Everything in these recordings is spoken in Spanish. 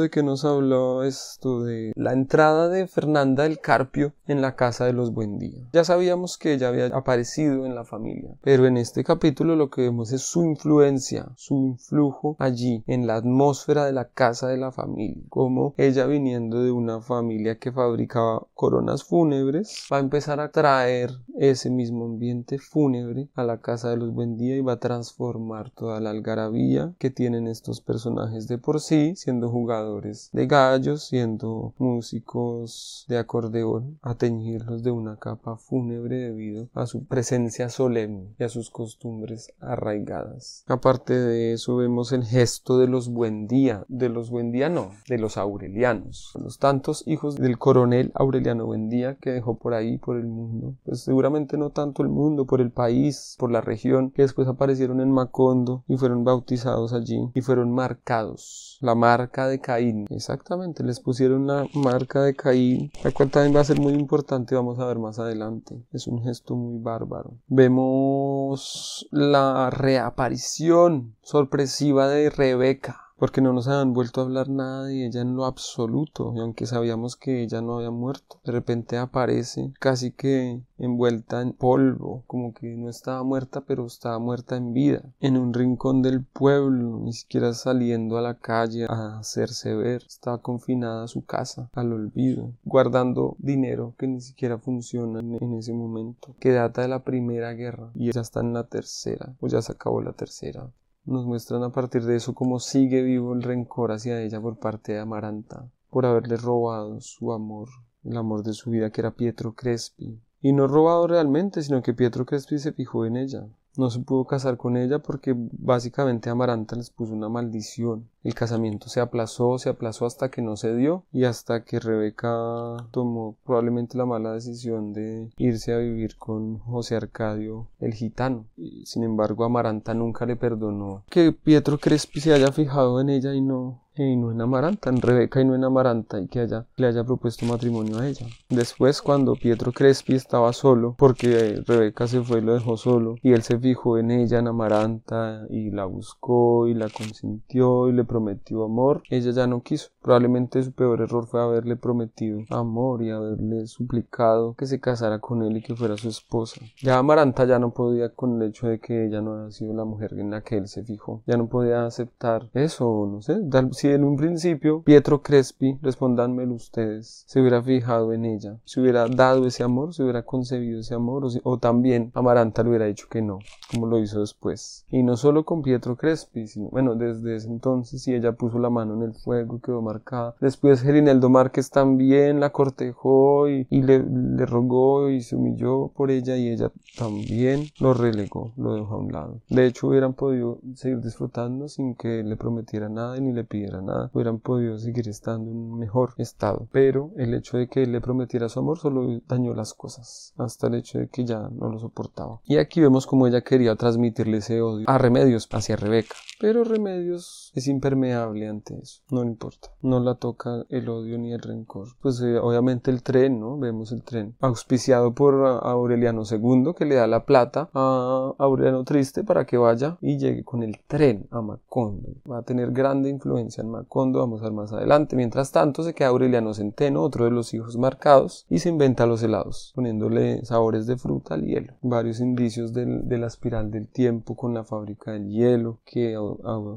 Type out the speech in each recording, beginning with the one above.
¿De qué nos habló esto de la entrada de Fernanda del Carpio en la casa de los Buendía? Ya sabíamos que ella había aparecido en la familia, pero en este capítulo lo que vemos es su influencia, su influjo allí, en la atmósfera de la casa de la familia. Como ella viniendo de una familia que fabricaba coronas fúnebres, va a empezar a traer ese mismo ambiente fúnebre a la casa de los Buendía y va a transformar toda la algarabía que tienen estos personajes de por sí, siendo jugados de gallos, siendo músicos de acordeón, a teñirlos de una capa fúnebre debido a su presencia solemne y a sus costumbres arraigadas. Aparte de eso vemos el gesto de los Buendía, de los Buendía no, de los Aurelianos, los tantos hijos del coronel Aureliano Buendía que dejó por ahí, por el mundo, pues seguramente no tanto el mundo, por el país, por la región, que después aparecieron en Macondo y fueron bautizados allí y fueron marcados, la marca de Caín Exactamente, les pusieron la marca de Caín, la cual también va a ser muy importante, vamos a ver más adelante. Es un gesto muy bárbaro. Vemos la reaparición sorpresiva de Rebeca porque no nos habían vuelto a hablar nada de ella en lo absoluto, y aunque sabíamos que ella no había muerto, de repente aparece casi que envuelta en polvo, como que no estaba muerta, pero estaba muerta en vida, en un rincón del pueblo, ni siquiera saliendo a la calle a hacerse ver, estaba confinada a su casa, al olvido, guardando dinero que ni siquiera funciona en ese momento, que data de la primera guerra, y ella está en la tercera, o ya se acabó la tercera. Nos muestran a partir de eso cómo sigue vivo el rencor hacia ella por parte de Amaranta, por haberle robado su amor, el amor de su vida que era Pietro Crespi. Y no robado realmente, sino que Pietro Crespi se fijó en ella, no se pudo casar con ella porque básicamente Amaranta les puso una maldición. El casamiento se aplazó, se aplazó hasta que no se dio y hasta que Rebeca tomó probablemente la mala decisión de irse a vivir con José Arcadio el gitano. sin embargo, Amaranta nunca le perdonó que Pietro Crespi se haya fijado en ella y no y no en Amaranta, en Rebeca y no en Amaranta, y que haya, le haya propuesto matrimonio a ella. Después, cuando Pietro Crespi estaba solo, porque Rebeca se fue y lo dejó solo, y él se fijó en ella, en Amaranta, y la buscó, y la consintió, y le prometió amor, ella ya no quiso. Probablemente su peor error fue haberle prometido amor y haberle suplicado que se casara con él y que fuera su esposa. Ya Amaranta ya no podía con el hecho de que ella no había sido la mujer en la que él se fijó. Ya no podía aceptar eso, no sé, si en un principio Pietro Crespi, respondánmelo ustedes, se hubiera fijado en ella, se hubiera dado ese amor, se hubiera concebido ese amor, o, también Amaranta le hubiera dicho que no, como lo hizo después. Y no solo con Pietro Crespi, sino, bueno, desde ese entonces, si ella puso la mano en el fuego, quedó marcada. Después Gerineldo Márquez también la cortejó y, le, le rogó y se humilló por ella y ella también lo relegó, lo dejó a un lado. De hecho, hubieran podido seguir disfrutando sin que le prometiera nada ni le pidiera nada, hubieran podido seguir estando en un mejor estado. Pero el hecho de que él le prometiera su amor solo dañó las cosas, hasta el hecho de que ya no lo soportaba. Y aquí vemos como ella quería transmitirle ese odio a Remedios hacia Rebeca. Pero Remedios es impermeable ante eso, no importa, no la toca el odio ni el rencor. Pues eh, obviamente el tren, ¿no? Vemos el tren, auspiciado por Aureliano II que le da la plata a Aureliano Triste para que vaya y llegue con el tren a Macondo. Va a tener grande influencia en Macondo, vamos a ver más adelante. Mientras tanto, se queda Aureliano Centeno, otro de los hijos marcados, y se inventa los helados, poniéndole sabores de fruta al hielo. Varios indicios de la espiral del tiempo con la fábrica del hielo que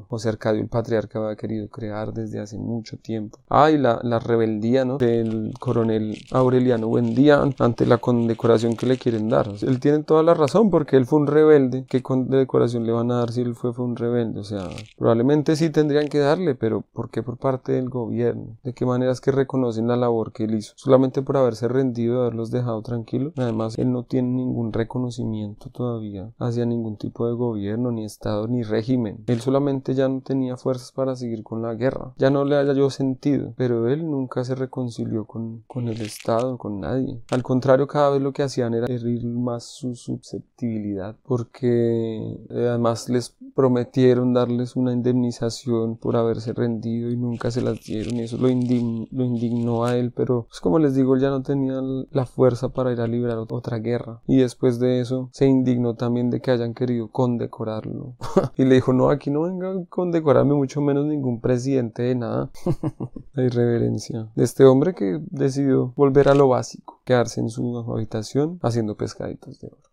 José Arcadio el patriarca había querido crear desde hace mucho tiempo. Ah, y la, la rebeldía ¿no? del coronel Aureliano Buendía ante la condecoración que le quieren dar. él tiene toda la razón porque él fue un rebelde. ¿Qué condecoración le van a dar si él fue, fue un rebelde? O sea, probablemente sí tendrían que darle, pero ¿Por qué por parte del gobierno? ¿De qué manera que reconocen la labor que él hizo? Solamente por haberse rendido, haberlos dejado tranquilos. Además, él no tiene ningún reconocimiento todavía hacia ningún tipo de gobierno, ni estado, ni régimen. Él solamente ya no tenía fuerzas para seguir con la guerra. Ya no le haya yo sentido, pero él nunca se reconcilió con, con el estado, con nadie. Al contrario, cada vez lo que hacían era herir más su susceptibilidad, porque además les prometieron darles una indemnización por haberse rendido y nunca se las dieron y eso lo, lo indignó a él, pero pues como les digo, él ya no tenía la fuerza para ir a librar otra guerra y después de eso se indignó también de que hayan querido condecorarlo y le dijo no, aquí no venga a condecorarme mucho menos ningún presidente de nada. la irreverencia de este hombre que decidió volver a lo básico, quedarse en su habitación haciendo pescaditos de oro.